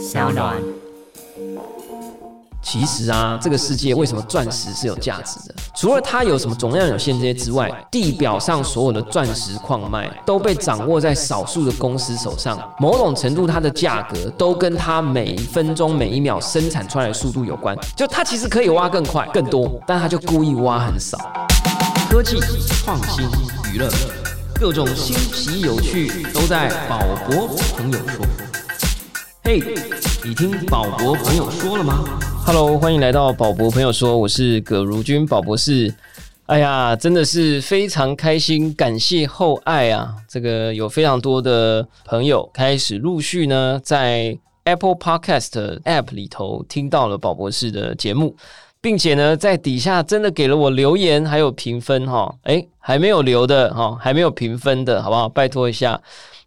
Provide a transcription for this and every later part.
小暖。其实啊，这个世界为什么钻石是有价值的？除了它有什么总量有限这些之外，地表上所有的钻石矿脉都被掌握在少数的公司手上。某种程度，它的价格都跟它每一分钟、每一秒生产出来的速度有关。就它其实可以挖更快、更多，但它就故意挖很少。科技、创新、娱乐，各种新奇有趣都在宝博朋友说。嘿，你听宝博朋友说了吗？Hello，欢迎来到宝博朋友说，我是葛如君，宝博士。哎呀，真的是非常开心，感谢厚爱啊！这个有非常多的朋友开始陆续呢，在 Apple Podcast App 里头听到了宝博士的节目，并且呢，在底下真的给了我留言，还有评分哈。哎，还没有留的哈，还没有评分的好不好？拜托一下。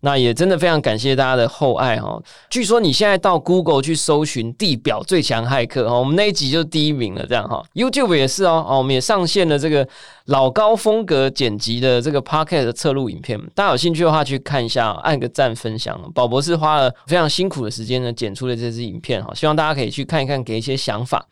那也真的非常感谢大家的厚爱哈。据说你现在到 Google 去搜寻地表最强骇客哈，我们那一集就第一名了，这样哈。YouTube 也是哦，哦，我们也上线了这个老高风格剪辑的这个 Podcast 的侧录影片，大家有兴趣的话去看一下，按个赞分享。宝博士花了非常辛苦的时间呢，剪出了这支影片哈，希望大家可以去看一看，给一些想法。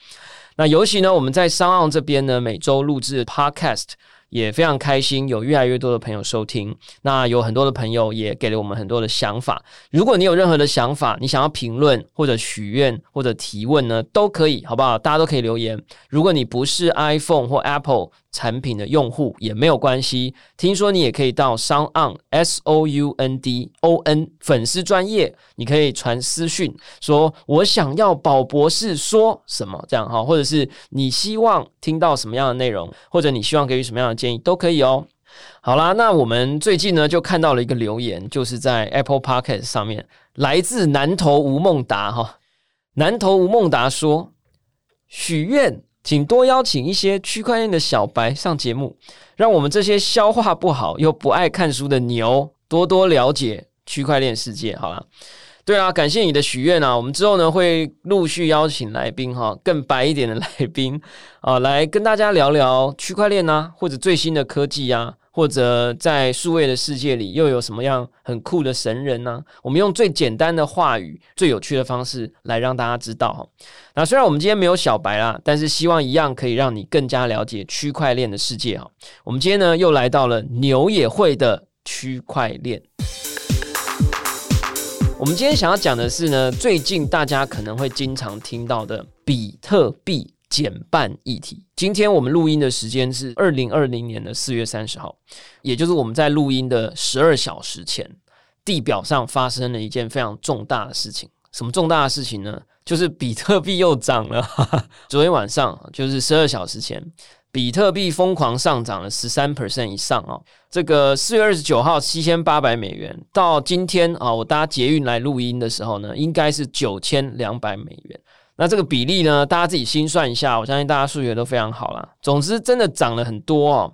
那尤其呢，我们在商岸这边呢，每周录制 Podcast。也非常开心，有越来越多的朋友收听。那有很多的朋友也给了我们很多的想法。如果你有任何的想法，你想要评论或者许愿或者提问呢，都可以，好不好？大家都可以留言。如果你不是 iPhone 或 Apple。产品的用户也没有关系。听说你也可以到 son On S O U N D O N 粉丝专业，你可以传私讯说：“我想要宝博士说什么这样哈，或者是你希望听到什么样的内容，或者你希望给予什么样的建议都可以哦。”好啦，那我们最近呢就看到了一个留言，就是在 Apple p o c k e t 上面，来自南投吴孟达哈。南投吴孟达说：“许愿。”请多邀请一些区块链的小白上节目，让我们这些消化不好又不爱看书的牛多多了解区块链世界。好了，对啊，感谢你的许愿啊！我们之后呢会陆续邀请来宾哈，更白一点的来宾啊，来跟大家聊聊区块链啊，或者最新的科技啊。或者在数位的世界里，又有什么样很酷的神人呢？我们用最简单的话语、最有趣的方式来让大家知道哈。那虽然我们今天没有小白啦，但是希望一样可以让你更加了解区块链的世界哈。我们今天呢又来到了牛也会的区块链。我们今天想要讲的是呢，最近大家可能会经常听到的比特币。减半议题。今天我们录音的时间是二零二零年的四月三十号，也就是我们在录音的十二小时前，地表上发生了一件非常重大的事情。什么重大的事情呢？就是比特币又涨了。昨天晚上，就是十二小时前，比特币疯狂上涨了十三 percent 以上啊！这个四月二十九号七千八百美元，到今天啊，我搭捷运来录音的时候呢，应该是九千两百美元。那这个比例呢？大家自己心算一下。我相信大家数学都非常好啦。总之，真的涨了很多哦。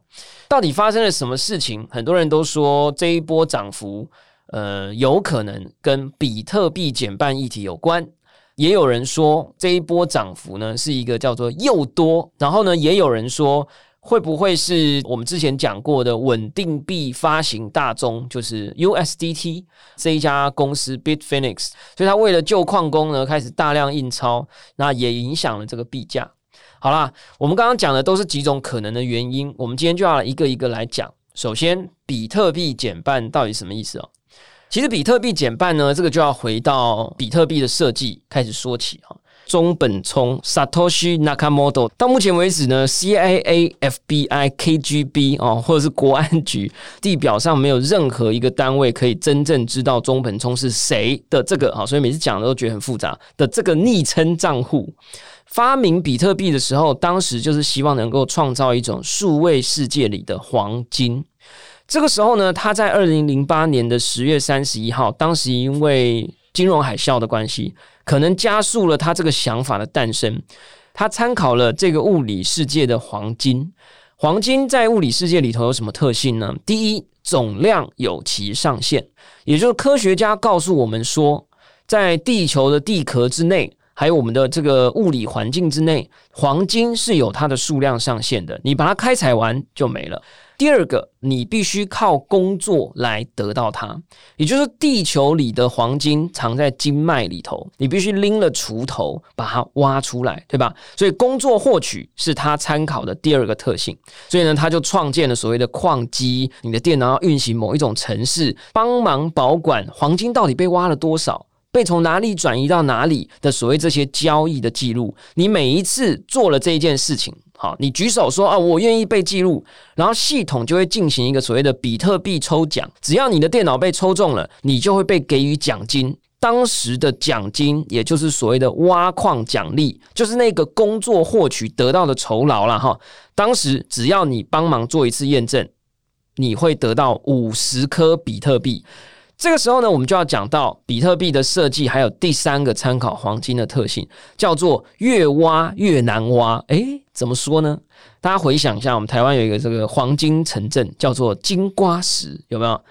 到底发生了什么事情？很多人都说这一波涨幅，呃，有可能跟比特币减半议题有关。也有人说这一波涨幅呢，是一个叫做又多。然后呢，也有人说。会不会是我们之前讲过的稳定币发行大宗，就是 USDT 这一家公司 Bitfinex？所以他为了救矿工呢，开始大量印钞，那也影响了这个币价。好啦，我们刚刚讲的都是几种可能的原因，我们今天就要一个一个来讲。首先，比特币减半到底什么意思哦？其实比特币减半呢，这个就要回到比特币的设计开始说起哈。中本聪 Satoshi Nakamoto 到目前为止呢，CIA、FBI、KGB 哦，或者是国安局地表上没有任何一个单位可以真正知道中本聪是谁的这个啊，所以每次讲的都觉得很复杂的这个昵称账户。发明比特币的时候，当时就是希望能够创造一种数位世界里的黄金。这个时候呢，他在二零零八年的十月三十一号，当时因为金融海啸的关系。可能加速了他这个想法的诞生。他参考了这个物理世界的黄金。黄金在物理世界里头有什么特性呢？第一，总量有其上限，也就是科学家告诉我们说，在地球的地壳之内，还有我们的这个物理环境之内，黄金是有它的数量上限的。你把它开采完就没了。第二个，你必须靠工作来得到它，也就是地球里的黄金藏在经脉里头，你必须拎了锄头把它挖出来，对吧？所以工作获取是他参考的第二个特性。所以呢，他就创建了所谓的矿机，你的电脑要运行某一种程式，帮忙保管黄金到底被挖了多少。被从哪里转移到哪里的所谓这些交易的记录，你每一次做了这件事情，好，你举手说啊，我愿意被记录，然后系统就会进行一个所谓的比特币抽奖，只要你的电脑被抽中了，你就会被给予奖金。当时的奖金，也就是所谓的挖矿奖励，就是那个工作获取得到的酬劳了哈。当时只要你帮忙做一次验证，你会得到五十颗比特币。这个时候呢，我们就要讲到比特币的设计，还有第三个参考黄金的特性，叫做越挖越难挖。诶，怎么说呢？大家回想一下，我们台湾有一个这个黄金城镇，叫做金瓜石，有没有？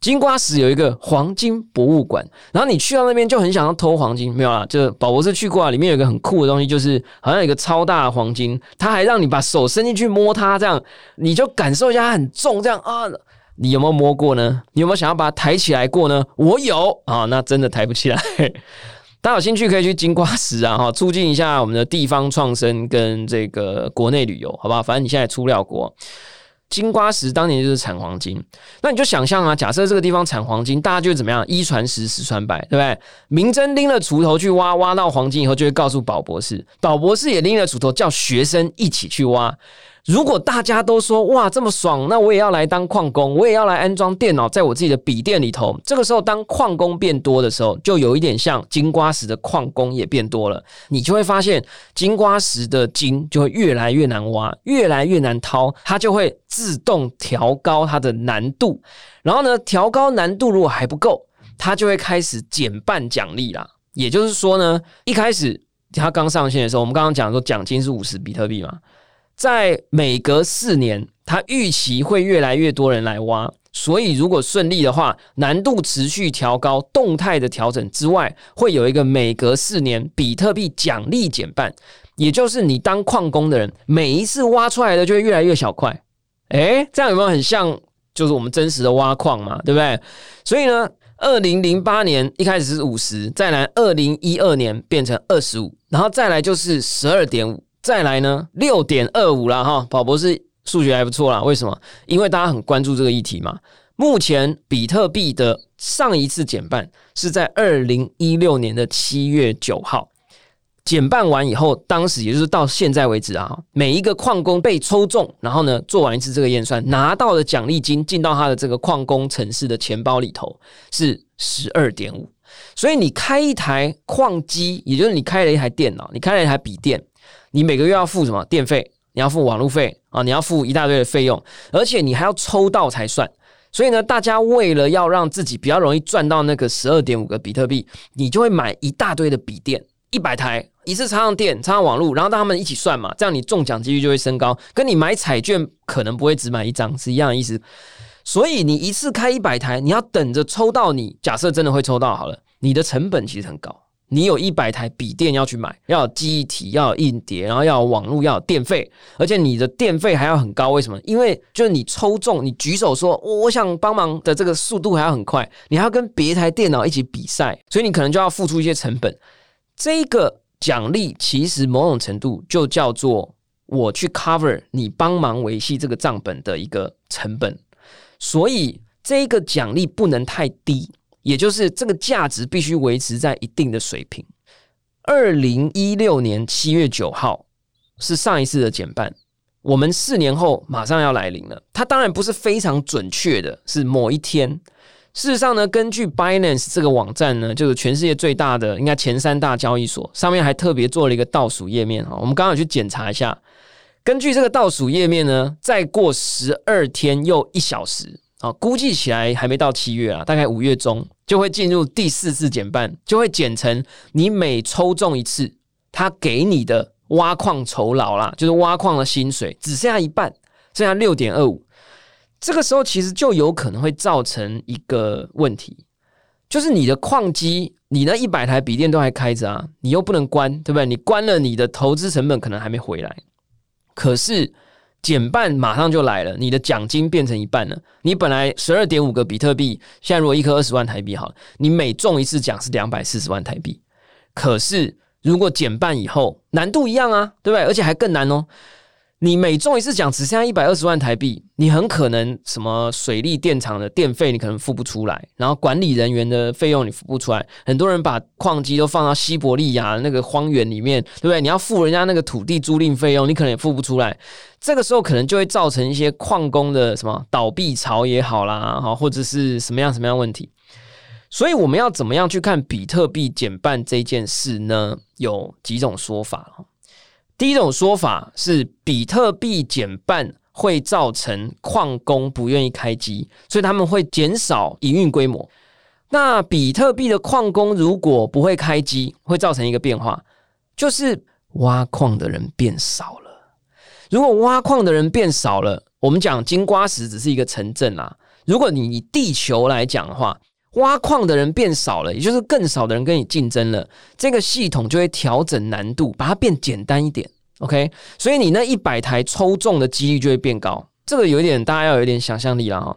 金瓜石有一个黄金博物馆，然后你去到那边就很想要偷黄金，没有啦，就宝博士去过啊，里面有一个很酷的东西，就是好像有一个超大的黄金，他还让你把手伸进去摸它，这样你就感受一下它很重，这样啊。你有没有摸过呢？你有没有想要把它抬起来过呢？我有啊，那真的抬不起来。大家有兴趣可以去金瓜石啊，哈，促进一下我们的地方创生跟这个国内旅游，好不好？反正你现在出不了国，金瓜石当年就是产黄金，那你就想象啊，假设这个地方产黄金，大家就怎么样？一传十，十传百，对不对？明真拎了锄头去挖，挖到黄金以后，就会告诉宝博士，宝博士也拎了锄头，叫学生一起去挖。如果大家都说哇这么爽，那我也要来当矿工，我也要来安装电脑在我自己的笔电里头。这个时候，当矿工变多的时候，就有一点像金瓜石的矿工也变多了，你就会发现金瓜石的金就会越来越难挖，越来越难掏，它就会自动调高它的难度。然后呢，调高难度如果还不够，它就会开始减半奖励啦。也就是说呢，一开始它刚上线的时候，我们刚刚讲说奖金是五十比特币嘛。在每隔四年，它预期会越来越多人来挖，所以如果顺利的话，难度持续调高、动态的调整之外，会有一个每隔四年比特币奖励减半，也就是你当矿工的人，每一次挖出来的就会越来越小块。诶，这样有没有很像就是我们真实的挖矿嘛？对不对？所以呢，二零零八年一开始是五十，再来二零一二年变成二十五，然后再来就是十二点五。再来呢，六点二五了哈，宝博士数学还不错啦。为什么？因为大家很关注这个议题嘛。目前比特币的上一次减半是在二零一六年的七月九号，减半完以后，当时也就是到现在为止啊，每一个矿工被抽中，然后呢做完一次这个验算，拿到的奖励金进到他的这个矿工城市的钱包里头是十二点五。所以你开一台矿机，也就是你开了一台电脑，你开了一台笔电。你每个月要付什么电费？你要付网路费啊！你要付一大堆的费用，而且你还要抽到才算。所以呢，大家为了要让自己比较容易赚到那个十二点五个比特币，你就会买一大堆的笔电，一百台，一次插上电，插上网络，然后让他们一起算嘛，这样你中奖几率就会升高。跟你买彩券可能不会只买一张是一样的意思。所以你一次开一百台，你要等着抽到你。假设真的会抽到好了，你的成本其实很高。你有一百台笔电要去买，要有记忆体，要有硬碟，然后要有网络，要有电费，而且你的电费还要很高。为什么？因为就是你抽中，你举手说我想帮忙的这个速度还要很快，你还要跟别台电脑一起比赛，所以你可能就要付出一些成本。这个奖励其实某种程度就叫做我去 cover 你帮忙维系这个账本的一个成本，所以这个奖励不能太低。也就是这个价值必须维持在一定的水平。二零一六年七月九号是上一次的减半，我们四年后马上要来临了。它当然不是非常准确的，是某一天。事实上呢，根据 Binance 这个网站呢，就是全世界最大的，应该前三大交易所，上面还特别做了一个倒数页面哈。我们刚刚去检查一下，根据这个倒数页面呢，再过十二天又一小时。啊，估计起来还没到七月啊，大概五月中就会进入第四次减半，就会减成你每抽中一次，他给你的挖矿酬劳啦，就是挖矿的薪水，只剩下一半，剩下六点二五。这个时候其实就有可能会造成一个问题，就是你的矿机，你那一百台笔电都还开着啊，你又不能关，对不对？你关了，你的投资成本可能还没回来。可是减半马上就来了，你的奖金变成一半了。你本来十二点五个比特币，现在如果一颗二十万台币好了，你每中一次奖是两百四十万台币。可是如果减半以后，难度一样啊，对不对？而且还更难哦。你每中一次奖只剩下一百二十万台币，你很可能什么水利电厂的电费你可能付不出来，然后管理人员的费用你付不出来。很多人把矿机都放到西伯利亚那个荒原里面，对不对？你要付人家那个土地租赁费用，你可能也付不出来。这个时候可能就会造成一些矿工的什么倒闭潮也好啦，哈，或者是什么样什么样问题。所以我们要怎么样去看比特币减半这件事呢？有几种说法第一种说法是，比特币减半会造成矿工不愿意开机，所以他们会减少营运规模。那比特币的矿工如果不会开机，会造成一个变化，就是挖矿的人变少了。如果挖矿的人变少了，我们讲金瓜石只是一个城镇啦。如果你以地球来讲的话，挖矿的人变少了，也就是更少的人跟你竞争了，这个系统就会调整难度，把它变简单一点。OK，所以你那一百台抽中的几率就会变高。这个有点，大家要有点想象力了哈。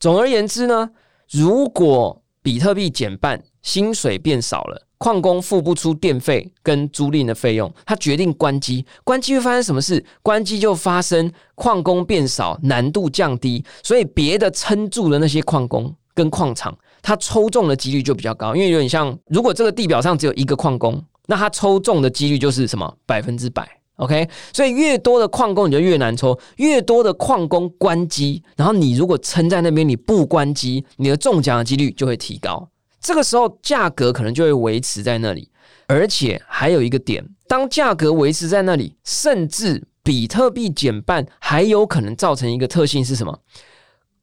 总而言之呢，如果比特币减半，薪水变少了，矿工付不出电费跟租赁的费用，他决定关机。关机会发生什么事？关机就发生矿工变少，难度降低，所以别的撑住的那些矿工跟矿场。他抽中的几率就比较高，因为有点像，如果这个地表上只有一个矿工，那他抽中的几率就是什么百分之百，OK？所以越多的矿工你就越难抽，越多的矿工关机，然后你如果撑在那边你不关机，你的中奖的几率就会提高，这个时候价格可能就会维持在那里，而且还有一个点，当价格维持在那里，甚至比特币减半，还有可能造成一个特性是什么？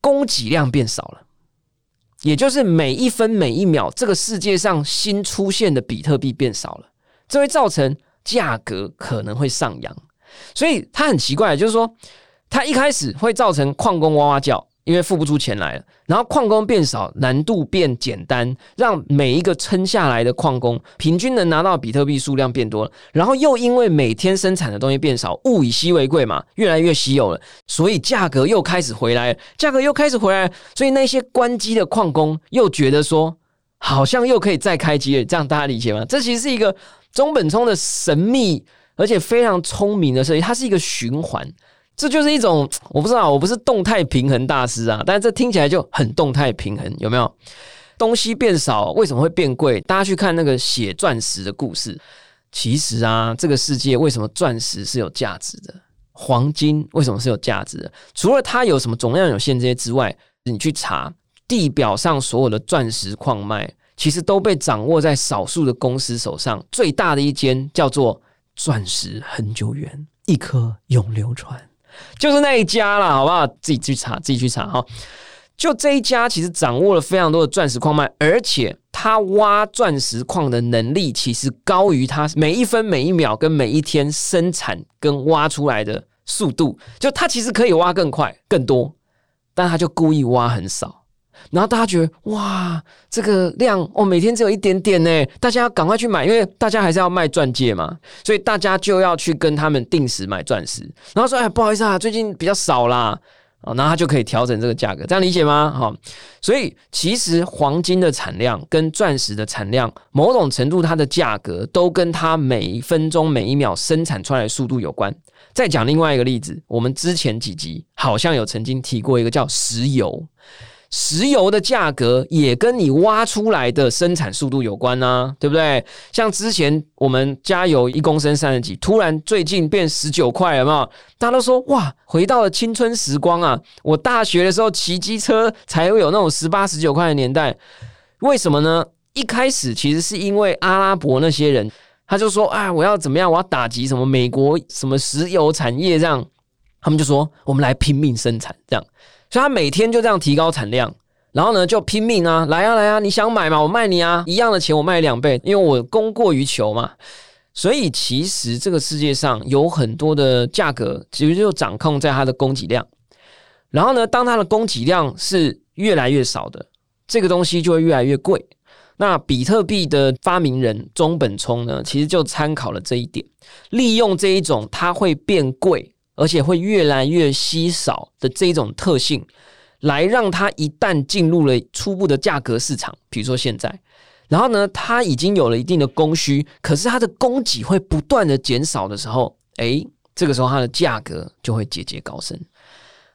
供给量变少了。也就是每一分每一秒，这个世界上新出现的比特币变少了，这会造成价格可能会上扬。所以它很奇怪，就是说，它一开始会造成矿工哇哇叫。因为付不出钱来了，然后矿工变少，难度变简单，让每一个撑下来的矿工平均能拿到比特币数量变多了。然后又因为每天生产的东西变少，物以稀为贵嘛，越来越稀有了，所以价格又开始回来，价格又开始回来，所以那些关机的矿工又觉得说，好像又可以再开机了。这样大家理解吗？这其实是一个中本聪的神秘而且非常聪明的设计，它是一个循环。这就是一种 我不知道，我不是动态平衡大师啊，但是这听起来就很动态平衡，有没有？东西变少，为什么会变贵？大家去看那个写钻石的故事，其实啊，这个世界为什么钻石是有价值的？黄金为什么是有价值的？除了它有什么总量有限这些之外，你去查地表上所有的钻石矿脉，其实都被掌握在少数的公司手上。最大的一间叫做钻石恒久远，一颗永流传。就是那一家啦，好不好？自己去查，自己去查哈。就这一家，其实掌握了非常多的钻石矿脉，而且他挖钻石矿的能力，其实高于他每一分每一秒跟每一天生产跟挖出来的速度。就他其实可以挖更快、更多，但他就故意挖很少。然后大家觉得哇，这个量哦，每天只有一点点呢，大家要赶快去买，因为大家还是要卖钻戒嘛，所以大家就要去跟他们定时买钻石。然后说，哎，不好意思啊，最近比较少啦，哦，然后他就可以调整这个价格，这样理解吗？好，所以其实黄金的产量跟钻石的产量，某种程度它的价格都跟它每一分钟每一秒生产出来的速度有关。再讲另外一个例子，我们之前几集好像有曾经提过一个叫石油。石油的价格也跟你挖出来的生产速度有关呢，对不对？像之前我们加油一公升三十几，突然最近变十九块了嘛？大家都说哇，回到了青春时光啊！我大学的时候骑机车才会有那种十八十九块的年代，为什么呢？一开始其实是因为阿拉伯那些人，他就说啊，我要怎么样？我要打击什么美国什么石油产业这样，他们就说我们来拼命生产这样。所以他每天就这样提高产量，然后呢就拼命啊，来啊来啊，你想买吗？我卖你啊，一样的钱我卖两倍，因为我供过于求嘛。所以其实这个世界上有很多的价格，其实就掌控在它的供给量。然后呢，当它的供给量是越来越少的，这个东西就会越来越贵。那比特币的发明人中本聪呢，其实就参考了这一点，利用这一种它会变贵。而且会越来越稀少的这种特性，来让它一旦进入了初步的价格市场，比如说现在，然后呢，它已经有了一定的供需，可是它的供给会不断的减少的时候，诶，这个时候它的价格就会节节高升。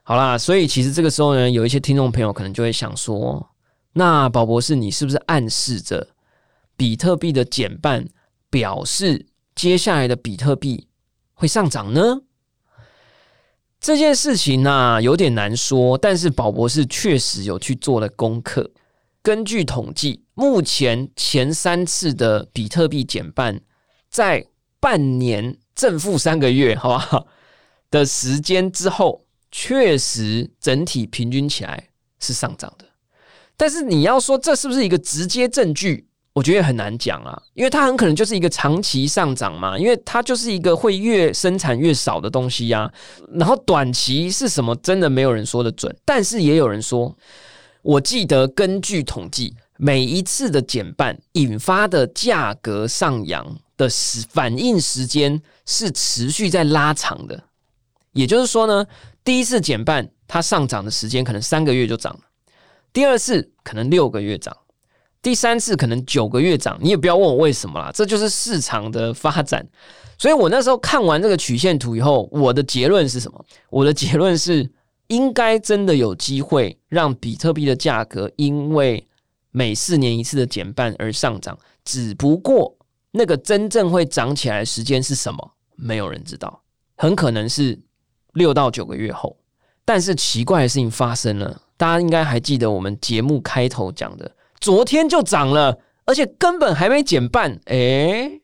好啦，所以其实这个时候呢，有一些听众朋友可能就会想说，那宝博士，你是不是暗示着比特币的减半表示接下来的比特币会上涨呢？这件事情呢有点难说，但是宝博士确实有去做了功课。根据统计，目前前三次的比特币减半，在半年正负三个月，好不好？的时间之后。确实，整体平均起来是上涨的，但是你要说这是不是一个直接证据，我觉得很难讲啊，因为它很可能就是一个长期上涨嘛，因为它就是一个会越生产越少的东西呀。然后短期是什么，真的没有人说的准，但是也有人说，我记得根据统计，每一次的减半引发的价格上扬的时反应时间是持续在拉长的，也就是说呢。第一次减半，它上涨的时间可能三个月就涨了；第二次可能六个月涨；第三次可能九个月涨。你也不要问我为什么啦，这就是市场的发展。所以我那时候看完这个曲线图以后，我的结论是什么？我的结论是，应该真的有机会让比特币的价格因为每四年一次的减半而上涨。只不过那个真正会涨起来时间是什么？没有人知道，很可能是。六到九个月后，但是奇怪的事情发生了，大家应该还记得我们节目开头讲的，昨天就涨了，而且根本还没减半。诶，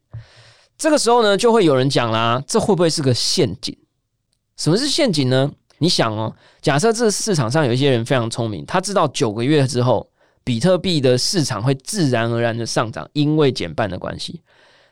这个时候呢，就会有人讲啦，这会不会是个陷阱？什么是陷阱呢？你想哦，假设这市场上有一些人非常聪明，他知道九个月之后，比特币的市场会自然而然的上涨，因为减半的关系。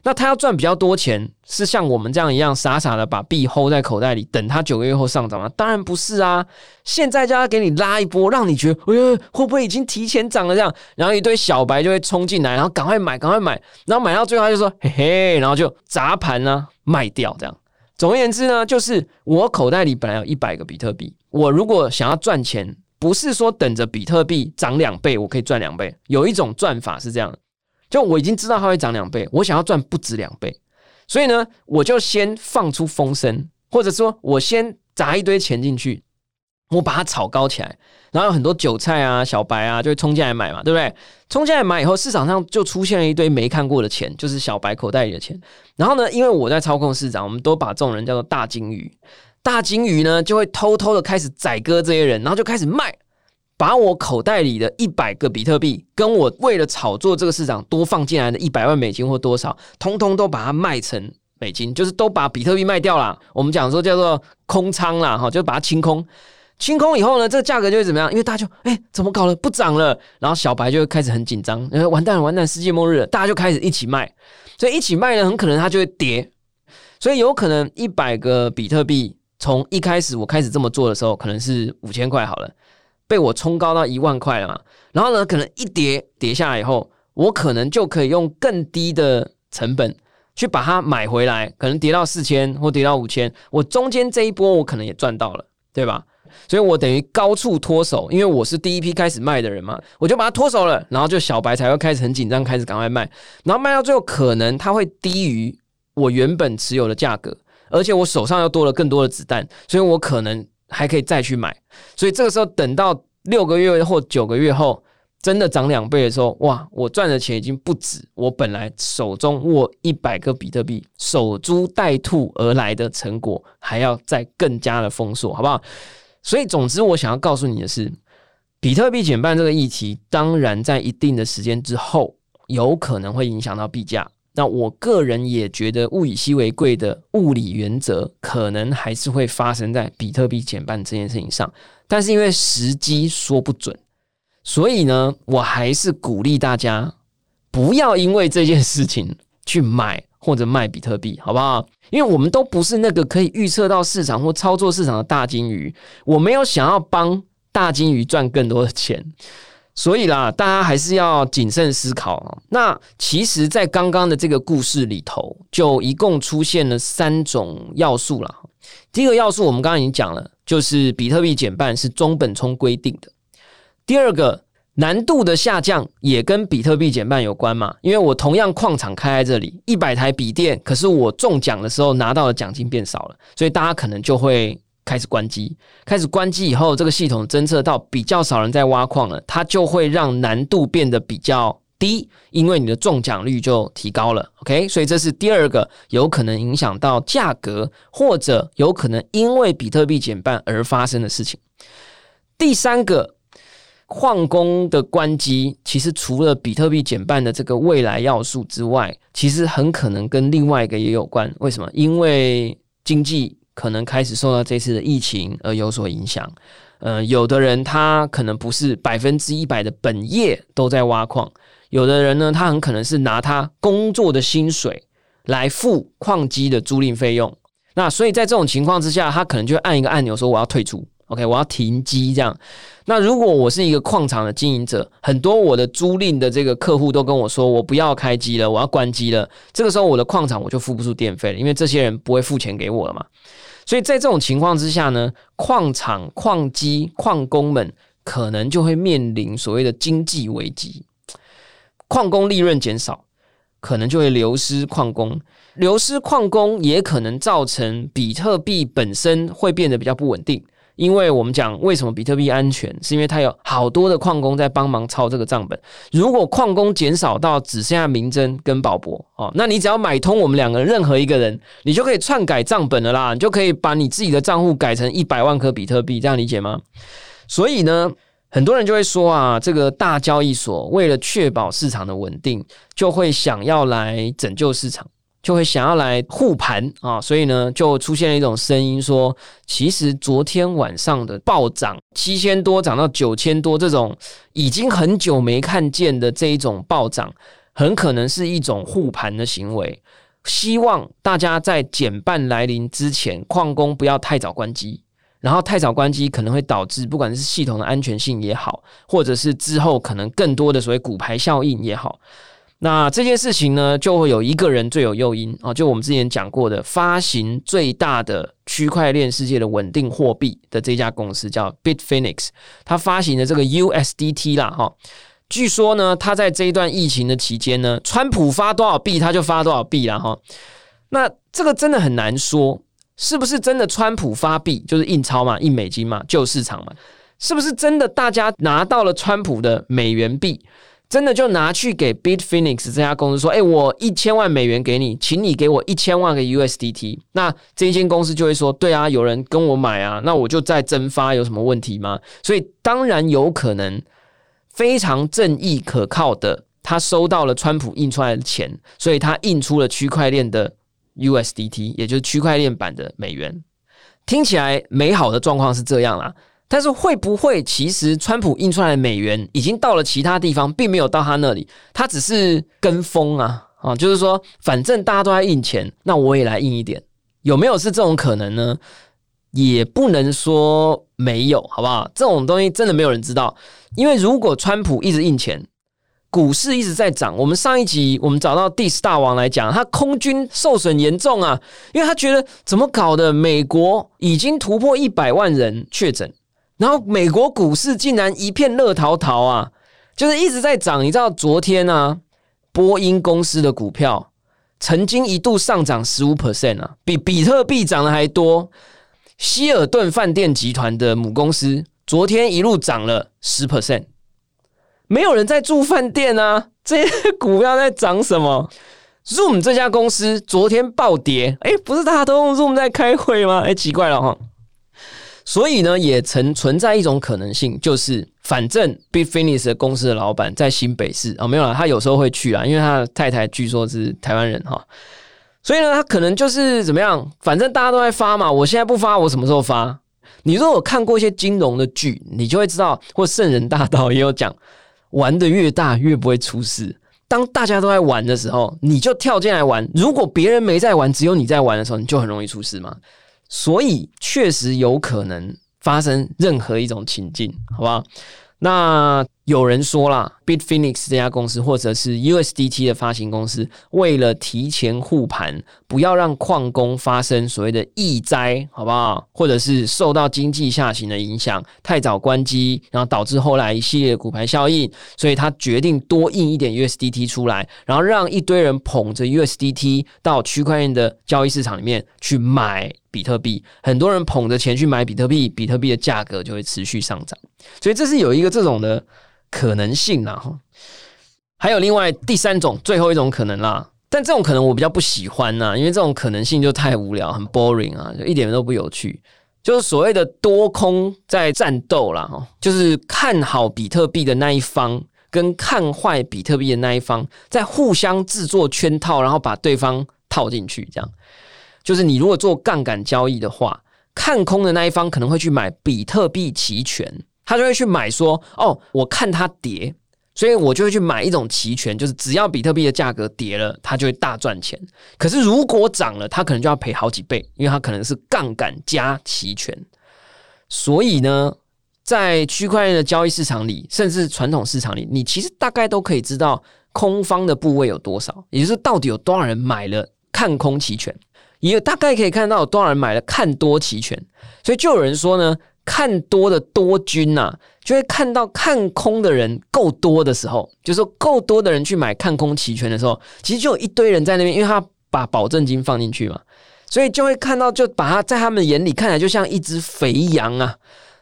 那他要赚比较多钱，是像我们这样一样傻傻的把币 hold 在口袋里，等它九个月后上涨吗？当然不是啊！现在叫他给你拉一波，让你觉得，哎呦，会不会已经提前涨了？这样，然后一堆小白就会冲进来，然后赶快买，赶快买，然后买到最后他就说，嘿嘿，然后就砸盘呢，卖掉。这样，总而言之呢，就是我口袋里本来有一百个比特币，我如果想要赚钱，不是说等着比特币涨两倍，我可以赚两倍。有一种赚法是这样。就我已经知道它会涨两倍，我想要赚不止两倍，所以呢，我就先放出风声，或者说我先砸一堆钱进去，我把它炒高起来，然后有很多韭菜啊、小白啊就会冲进来买嘛，对不对？冲进来买以后，市场上就出现了一堆没看过的钱，就是小白口袋里的钱。然后呢，因为我在操控市场，我们都把这种人叫做大金鱼，大金鱼呢就会偷偷的开始宰割这些人，然后就开始卖。把我口袋里的一百个比特币，跟我为了炒作这个市场多放进来的一百万美金或多少，通通都把它卖成美金，就是都把比特币卖掉了。我们讲说叫做空仓啦，哈，就把它清空。清空以后呢，这个价格就会怎么样？因为大家就哎，怎么搞了？不涨了。然后小白就会开始很紧张，因为完蛋，完蛋，世界末日了。大家就开始一起卖，所以一起卖呢，很可能它就会跌。所以有可能一百个比特币从一开始我开始这么做的时候，可能是五千块好了。被我冲高到一万块了嘛？然后呢，可能一跌跌下来以后，我可能就可以用更低的成本去把它买回来，可能跌到四千或跌到五千，我中间这一波我可能也赚到了，对吧？所以我等于高处脱手，因为我是第一批开始卖的人嘛，我就把它脱手了，然后就小白才会开始很紧张，开始赶快卖，然后卖到最后可能它会低于我原本持有的价格，而且我手上又多了更多的子弹，所以我可能。还可以再去买，所以这个时候等到六个月或九个月后，真的涨两倍的时候，哇，我赚的钱已经不止我本来手中握一百个比特币守株待兔而来的成果，还要再更加的丰硕，好不好？所以总之，我想要告诉你的是，比特币减半这个议题，当然在一定的时间之后，有可能会影响到币价。那我个人也觉得物以稀为贵的物理原则，可能还是会发生在比特币减半这件事情上。但是因为时机说不准，所以呢，我还是鼓励大家不要因为这件事情去买或者卖比特币，好不好？因为我们都不是那个可以预测到市场或操作市场的大金鱼，我没有想要帮大金鱼赚更多的钱。所以啦，大家还是要谨慎思考。那其实，在刚刚的这个故事里头，就一共出现了三种要素了。第一个要素我们刚刚已经讲了，就是比特币减半是中本聪规定的。第二个难度的下降也跟比特币减半有关嘛？因为我同样矿场开在这里，一百台笔电，可是我中奖的时候拿到的奖金变少了，所以大家可能就会开始关机。开始关机以后，这个系统侦测到比较少人在挖矿了，它就会让难度变得比较低，因为你的中奖率就提高了。OK，所以这是第二个有可能影响到价格，或者有可能因为比特币减半而发生的事情。第三个。矿工的关机，其实除了比特币减半的这个未来要素之外，其实很可能跟另外一个也有关。为什么？因为经济可能开始受到这次的疫情而有所影响。呃，有的人他可能不是百分之一百的本业都在挖矿，有的人呢，他很可能是拿他工作的薪水来付矿机的租赁费用。那所以在这种情况之下，他可能就按一个按钮说：“我要退出。” OK，我要停机这样。那如果我是一个矿场的经营者，很多我的租赁的这个客户都跟我说，我不要开机了，我要关机了。这个时候我的矿场我就付不出电费了，因为这些人不会付钱给我了嘛。所以在这种情况之下呢，矿场、矿机、矿工们可能就会面临所谓的经济危机，矿工利润减少，可能就会流失矿工，流失矿工也可能造成比特币本身会变得比较不稳定。因为我们讲为什么比特币安全，是因为它有好多的矿工在帮忙抄这个账本。如果矿工减少到只剩下明真跟宝博哦，那你只要买通我们两个任何一个人，你就可以篡改账本了啦，你就可以把你自己的账户改成一百万颗比特币，这样理解吗？所以呢，很多人就会说啊，这个大交易所为了确保市场的稳定，就会想要来拯救市场。就会想要来护盘啊，所以呢，就出现了一种声音说，其实昨天晚上的暴涨七千多涨到九千多，这种已经很久没看见的这一种暴涨，很可能是一种护盘的行为，希望大家在减半来临之前，矿工不要太早关机，然后太早关机可能会导致不管是系统的安全性也好，或者是之后可能更多的所谓股牌效应也好。那这件事情呢，就会有一个人最有诱因啊，就我们之前讲过的，发行最大的区块链世界的稳定货币的这家公司叫 Bitfinex，它发行的这个 USDT 啦，哈，据说呢，它在这一段疫情的期间呢，川普发多少币，它就发多少币了哈。那这个真的很难说，是不是真的川普发币就是印钞嘛，印美金嘛，救市场嘛？是不是真的大家拿到了川普的美元币？真的就拿去给 Bitfinex 这家公司说：“哎，我一千万美元给你，请你给我一千万个 USDT。”那这间公司就会说：“对啊，有人跟我买啊，那我就再增发，有什么问题吗？”所以当然有可能非常正义可靠的，他收到了川普印出来的钱，所以他印出了区块链的 USDT，也就是区块链版的美元。听起来美好的状况是这样啦。但是会不会其实川普印出来的美元已经到了其他地方，并没有到他那里，他只是跟风啊啊，就是说反正大家都在印钱，那我也来印一点，有没有是这种可能呢？也不能说没有，好不好？这种东西真的没有人知道，因为如果川普一直印钱，股市一直在涨，我们上一集我们找到第四大王来讲，他空军受损严重啊，因为他觉得怎么搞的，美国已经突破一百万人确诊。然后美国股市竟然一片热淘淘啊，就是一直在涨。你知道昨天呢，波音公司的股票曾经一度上涨十五 percent 啊，比比特币涨的还多。希尔顿饭店集团的母公司昨天一路涨了十 percent，没有人在住饭店啊，这些股票在涨什么？Zoom 这家公司昨天暴跌，哎，不是大家都用 Zoom 在开会吗？哎，奇怪了哈。所以呢，也曾存在一种可能性，就是反正 Bitfinex 公司的老板在新北市啊，没有了，他有时候会去啊，因为他的太太据说是台湾人哈，所以呢，他可能就是怎么样，反正大家都在发嘛，我现在不发，我什么时候发？你如果看过一些金融的剧，你就会知道，或圣人大道也有讲，玩的越大越不会出事。当大家都在玩的时候，你就跳进来玩，如果别人没在玩，只有你在玩的时候，你就很容易出事嘛。所以确实有可能发生任何一种情境，好不好？那有人说啦，Bitfinex 这家公司或者是 USDT 的发行公司，为了提前护盘，不要让矿工发生所谓的疫灾，好不好？或者是受到经济下行的影响，太早关机，然后导致后来一系列股牌效应，所以他决定多印一点 USDT 出来，然后让一堆人捧着 USDT 到区块链的交易市场里面去买比特币，很多人捧着钱去买比特币，比特币的价格就会持续上涨，所以这是有一个这种的。可能性啦，哈，还有另外第三种，最后一种可能啦。但这种可能我比较不喜欢呐，因为这种可能性就太无聊，很 boring 啊，就一点都不有趣。就是所谓的多空在战斗啦，哈，就是看好比特币的那一方跟看坏比特币的那一方在互相制作圈套，然后把对方套进去。这样，就是你如果做杠杆交易的话，看空的那一方可能会去买比特币期权。他就会去买，说哦，我看它跌，所以我就会去买一种期权，就是只要比特币的价格跌了，它就会大赚钱。可是如果涨了，它可能就要赔好几倍，因为它可能是杠杆加期权。所以呢，在区块链的交易市场里，甚至传统市场里，你其实大概都可以知道空方的部位有多少，也就是到底有多少人买了看空期权，也大概可以看到有多少人买了看多期权。所以就有人说呢。看多的多军呐，就会看到看空的人够多的时候，就说够多的人去买看空期权的时候，其实就有一堆人在那边，因为他把保证金放进去嘛，所以就会看到，就把他在他们眼里看来就像一只肥羊啊。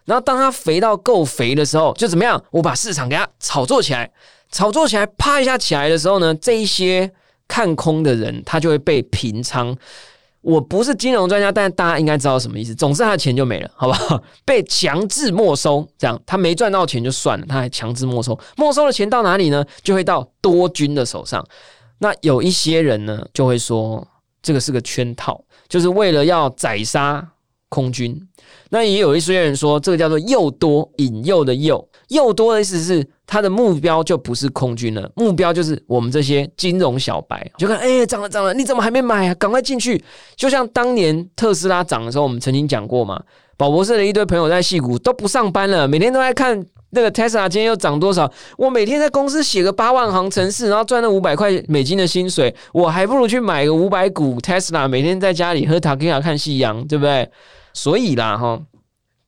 然后当他肥到够肥的时候，就怎么样？我把市场给他炒作起来，炒作起来，啪一下起来的时候呢，这一些看空的人他就会被平仓。我不是金融专家，但大家应该知道什么意思。总之，他的钱就没了，好不好？被强制没收，这样他没赚到钱就算了，他还强制没收。没收的钱到哪里呢？就会到多军的手上。那有一些人呢，就会说这个是个圈套，就是为了要宰杀空军。那也有一些人说，这个叫做诱多，引诱的诱，诱多的意思是。他的目标就不是空军了，目标就是我们这些金融小白，就看，哎，涨了涨了，你怎么还没买啊？赶快进去！就像当年特斯拉涨的时候，我们曾经讲过嘛。宝博士的一堆朋友在戏谷都不上班了，每天都在看那个特斯拉今天又涨多少。我每天在公司写个八万行程式，然后赚了五百块美金的薪水，我还不如去买个五百股特斯拉，每天在家里喝塔克亚看夕阳，对不对？所以啦，哈，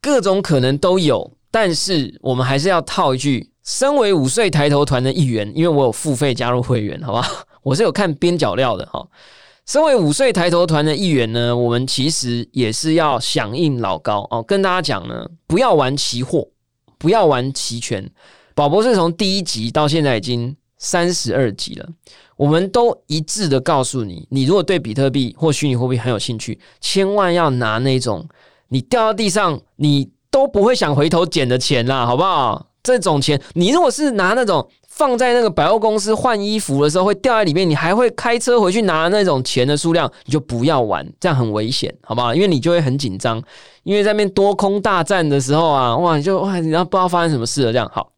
各种可能都有，但是我们还是要套一句。身为五岁抬头团的一员，因为我有付费加入会员，好吧，我是有看边角料的哈。身为五岁抬头团的一员呢，我们其实也是要响应老高哦，跟大家讲呢，不要玩期货，不要玩期权。宝博士从第一集到现在已经三十二集了，我们都一致的告诉你，你如果对比特币或虚拟货币很有兴趣，千万要拿那种你掉到地上你都不会想回头捡的钱啦，好不好？这种钱，你如果是拿那种放在那个百货公司换衣服的时候会掉在里面，你还会开车回去拿那种钱的数量，你就不要玩，这样很危险，好不好？因为你就会很紧张，因为在面多空大战的时候啊，哇，你就哇，你要不知道发生什么事了。这样好，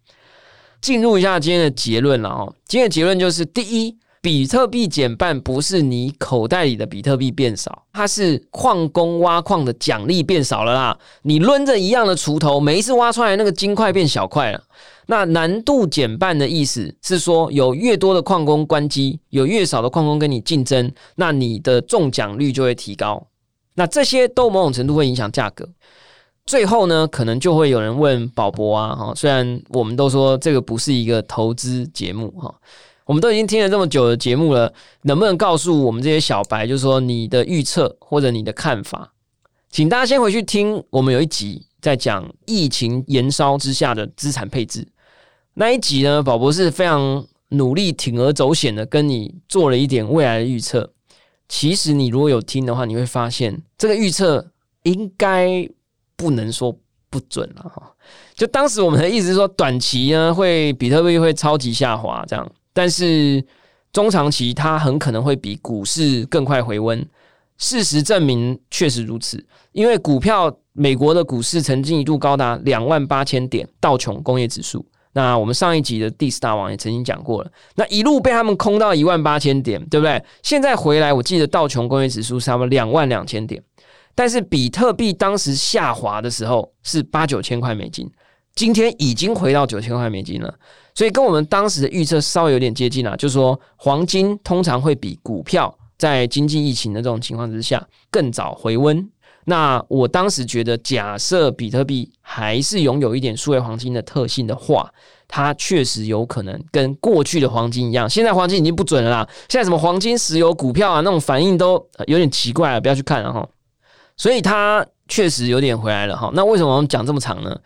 进入一下今天的结论了哦。今天的结论就是：第一，比特币减半不是你口袋里的比特币变少，它是矿工挖矿的奖励变少了啦。你抡着一样的锄头，每一次挖出来那个金块变小块了。那难度减半的意思是说，有越多的矿工关机，有越少的矿工跟你竞争，那你的中奖率就会提高。那这些都某种程度会影响价格。最后呢，可能就会有人问宝博啊，哈，虽然我们都说这个不是一个投资节目，哈。我们都已经听了这么久的节目了，能不能告诉我们这些小白，就是说你的预测或者你的看法？请大家先回去听，我们有一集在讲疫情延烧之下的资产配置那一集呢，宝博是非常努力铤而走险的跟你做了一点未来的预测。其实你如果有听的话，你会发现这个预测应该不能说不准了哈。就当时我们的意思是说，短期呢会比特币会超级下滑这样。但是中长期它很可能会比股市更快回温。事实证明确实如此，因为股票美国的股市曾经一度高达两万八千点道琼工业指数。那我们上一集的第四大王也曾经讲过了，那一路被他们空到一万八千点，对不对？现在回来，我记得道琼工业指数差不多两万两千点，但是比特币当时下滑的时候是八九千块美金，今天已经回到九千块美金了，所以跟我们当时的预测稍微有点接近了，就是说黄金通常会比股票在经济疫情的这种情况之下更早回温。那我当时觉得，假设比特币还是拥有一点数位黄金的特性的话，它确实有可能跟过去的黄金一样。现在黄金已经不准了啦，现在什么黄金、石油、股票啊，那种反应都有点奇怪了，不要去看了哈。所以它确实有点回来了哈。那为什么我们讲这么长呢？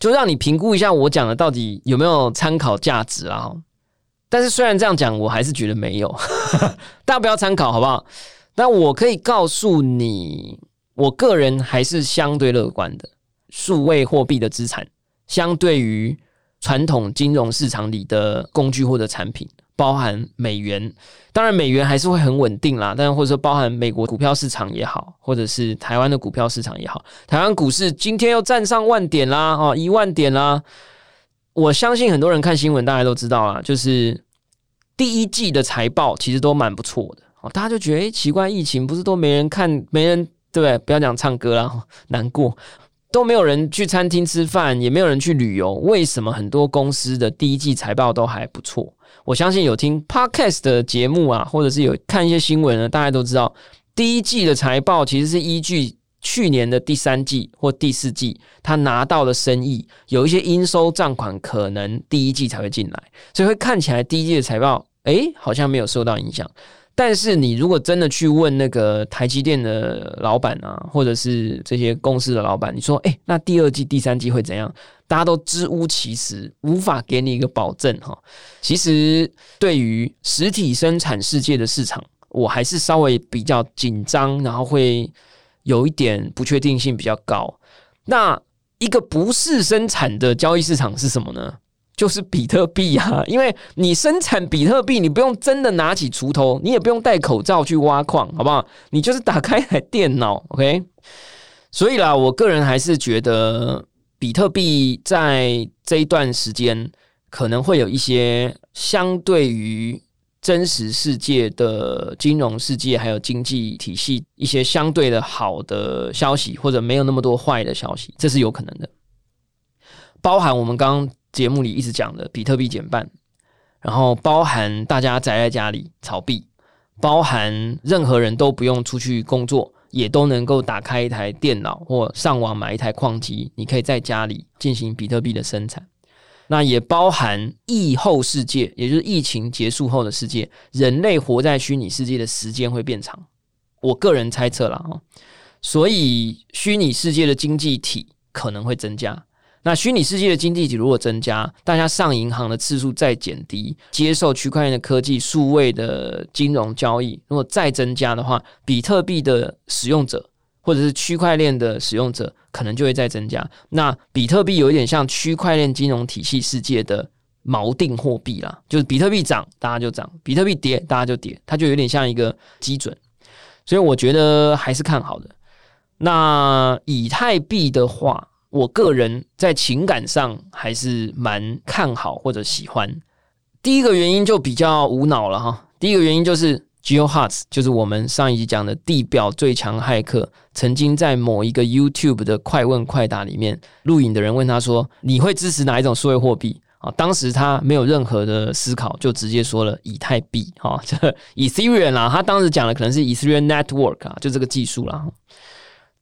就让你评估一下我讲的到底有没有参考价值啊？但是虽然这样讲，我还是觉得没有，大家不要参考好不好？但我可以告诉你。我个人还是相对乐观的，数位货币的资产相对于传统金融市场里的工具或者产品，包含美元，当然美元还是会很稳定啦。但是或者说包含美国股票市场也好，或者是台湾的股票市场也好，台湾股市今天又站上万点啦，哦，一万点啦。我相信很多人看新闻，大家都知道啊，就是第一季的财报其实都蛮不错的哦，大家就觉得奇怪，疫情不是都没人看，没人。对不对？不要讲唱歌了，难过都没有人去餐厅吃饭，也没有人去旅游。为什么很多公司的第一季财报都还不错？我相信有听 podcast 的节目啊，或者是有看一些新闻呢，大家都知道，第一季的财报其实是依据去年的第三季或第四季他拿到的生意，有一些应收账款可能第一季才会进来，所以会看起来第一季的财报，诶，好像没有受到影响。但是你如果真的去问那个台积电的老板啊，或者是这些公司的老板，你说，哎，那第二季、第三季会怎样？大家都支吾其实，无法给你一个保证哈。其实对于实体生产世界的市场，我还是稍微比较紧张，然后会有一点不确定性比较高。那一个不是生产的交易市场是什么呢？就是比特币啊，因为你生产比特币，你不用真的拿起锄头，你也不用戴口罩去挖矿，好不好？你就是打开台电脑，OK。所以啦，我个人还是觉得比特币在这一段时间可能会有一些相对于真实世界的金融世界还有经济体系一些相对的好的消息，或者没有那么多坏的消息，这是有可能的。包含我们刚刚。节目里一直讲的比特币减半，然后包含大家宅在家里炒币，包含任何人都不用出去工作，也都能够打开一台电脑或上网买一台矿机，你可以在家里进行比特币的生产。那也包含疫后世界，也就是疫情结束后的世界，人类活在虚拟世界的时间会变长。我个人猜测了哈，所以虚拟世界的经济体可能会增加。那虚拟世界的经济体如果增加，大家上银行的次数再减低，接受区块链的科技、数位的金融交易，如果再增加的话，比特币的使用者或者是区块链的使用者可能就会再增加。那比特币有一点像区块链金融体系世界的锚定货币啦，就是比特币涨，大家就涨；比特币跌，大家就跌，它就有点像一个基准。所以我觉得还是看好的。那以太币的话。我个人在情感上还是蛮看好或者喜欢。第一个原因就比较无脑了哈。第一个原因就是 Geo Hearts，就是我们上一集讲的地表最强骇客，曾经在某一个 YouTube 的快问快答里面录影的人问他说：“你会支持哪一种数位货币？”啊，当时他没有任何的思考，就直接说了以太币。哈，这 Ethereum 啊，他当时讲的可能是 Ethereum Network 啊，就这个技术啦。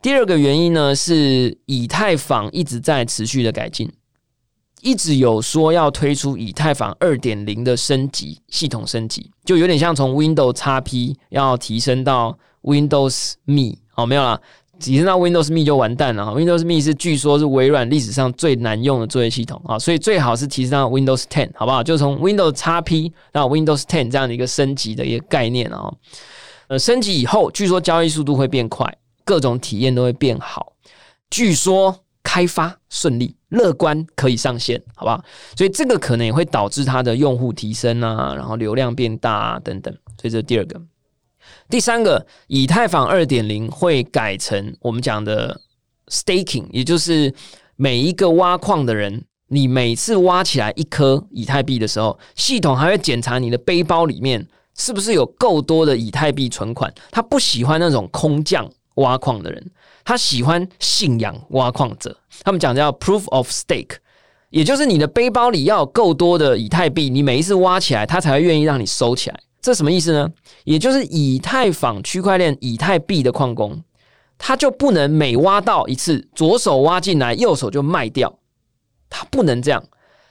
第二个原因呢，是以太坊一直在持续的改进，一直有说要推出以太坊二点零的升级系统升级，就有点像从 Windows XP 要提升到 Windows Me 哦，没有啦，提升到 Windows Me 就完蛋了。Windows Me 是据说是微软历史上最难用的作业系统啊，所以最好是提升到 Windows Ten 好不好？就从 Windows XP 到 Windows Ten 这样的一个升级的一个概念啊。呃，升级以后，据说交易速度会变快。各种体验都会变好，据说开发顺利，乐观可以上线，好不好？所以这个可能也会导致它的用户提升啊，然后流量变大啊等等。所以这是第二个，第三个，以太坊二点零会改成我们讲的 staking，也就是每一个挖矿的人，你每次挖起来一颗以太币的时候，系统还会检查你的背包里面是不是有够多的以太币存款，他不喜欢那种空降。挖矿的人，他喜欢信仰挖矿者。他们讲叫 proof of stake，也就是你的背包里要有够多的以太币，你每一次挖起来，他才会愿意让你收起来。这什么意思呢？也就是以太坊区块链以太币的矿工，他就不能每挖到一次，左手挖进来，右手就卖掉，他不能这样，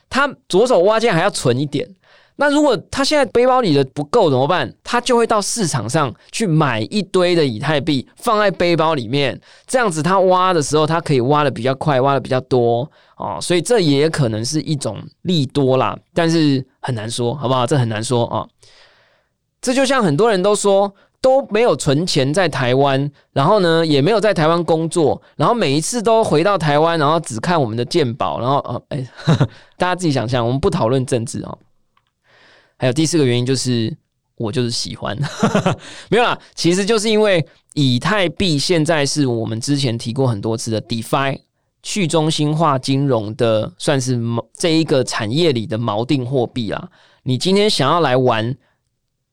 他左手挖进来还要存一点。那如果他现在背包里的不够怎么办？他就会到市场上去买一堆的以太币，放在背包里面，这样子他挖的时候，他可以挖的比较快，挖的比较多哦。所以这也可能是一种利多啦，但是很难说，好不好？这很难说啊。这就像很多人都说都没有存钱在台湾，然后呢也没有在台湾工作，然后每一次都回到台湾，然后只看我们的鉴宝，然后呃，哎，大家自己想象，我们不讨论政治哦。还有第四个原因就是，我就是喜欢，没有啦，其实就是因为以太币现在是我们之前提过很多次的 DeFi 去中心化金融的，算是这一个产业里的锚定货币啦。你今天想要来玩。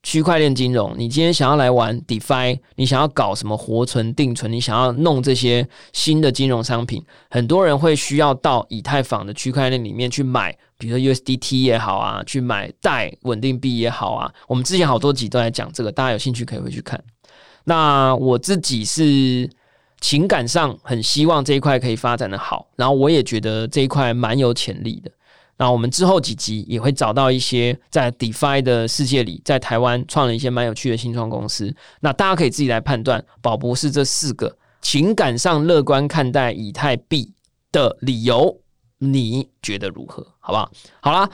区块链金融，你今天想要来玩 DeFi，你想要搞什么活存、定存，你想要弄这些新的金融商品，很多人会需要到以太坊的区块链里面去买，比如说 USDT 也好啊，去买代稳定币也好啊。我们之前好多集都在讲这个，大家有兴趣可以回去看。那我自己是情感上很希望这一块可以发展的好，然后我也觉得这一块蛮有潜力的。那我们之后几集也会找到一些在 DeFi 的世界里，在台湾创了一些蛮有趣的新创公司。那大家可以自己来判断，宝博士这四个情感上乐观看待以太币的理由，你觉得如何？好不好？好啦，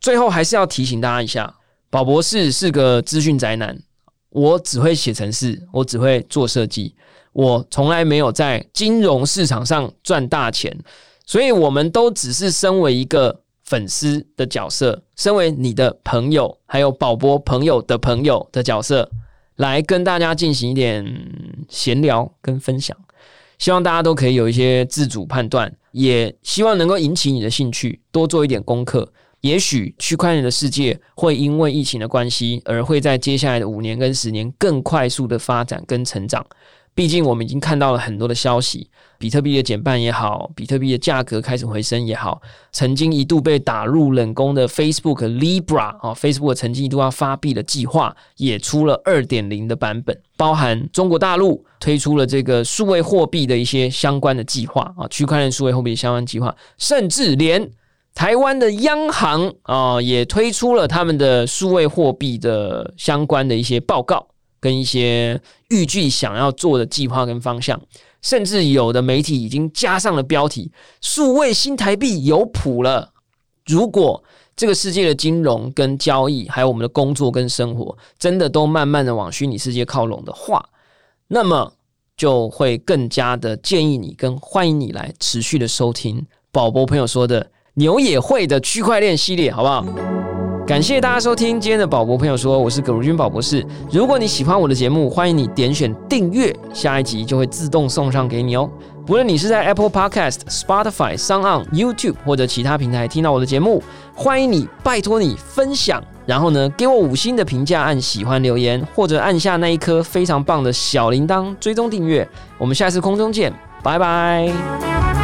最后还是要提醒大家一下，宝博士是个资讯宅男，我只会写程式，我只会做设计，我从来没有在金融市场上赚大钱，所以我们都只是身为一个。粉丝的角色，身为你的朋友，还有宝博朋友的朋友的角色，来跟大家进行一点闲聊跟分享，希望大家都可以有一些自主判断，也希望能够引起你的兴趣，多做一点功课。也许区块链的世界会因为疫情的关系，而会在接下来的五年跟十年更快速的发展跟成长。毕竟我们已经看到了很多的消息，比特币的减半也好，比特币的价格开始回升也好，曾经一度被打入冷宫的 Facebook Libra 啊，Facebook 曾经一度要发币的计划也出了二点零的版本，包含中国大陆推出了这个数位货币的一些相关的计划啊，区块链数位货币相关计划，甚至连台湾的央行啊也推出了他们的数位货币的相关的一些报告。跟一些预计想要做的计划跟方向，甚至有的媒体已经加上了标题“数位新台币有谱了”。如果这个世界的金融跟交易，还有我们的工作跟生活，真的都慢慢的往虚拟世界靠拢的话，那么就会更加的建议你跟欢迎你来持续的收听宝博朋友说的牛也会的区块链系列，好不好？感谢大家收听今天的宝博朋友说，我是葛如君宝博士。如果你喜欢我的节目，欢迎你点选订阅，下一集就会自动送上给你哦。不论你是在 Apple Podcast、Spotify、s o n On、YouTube 或者其他平台听到我的节目，欢迎你，拜托你分享，然后呢给我五星的评价，按喜欢留言，或者按下那一颗非常棒的小铃铛追踪订阅。我们下次空中见，拜拜。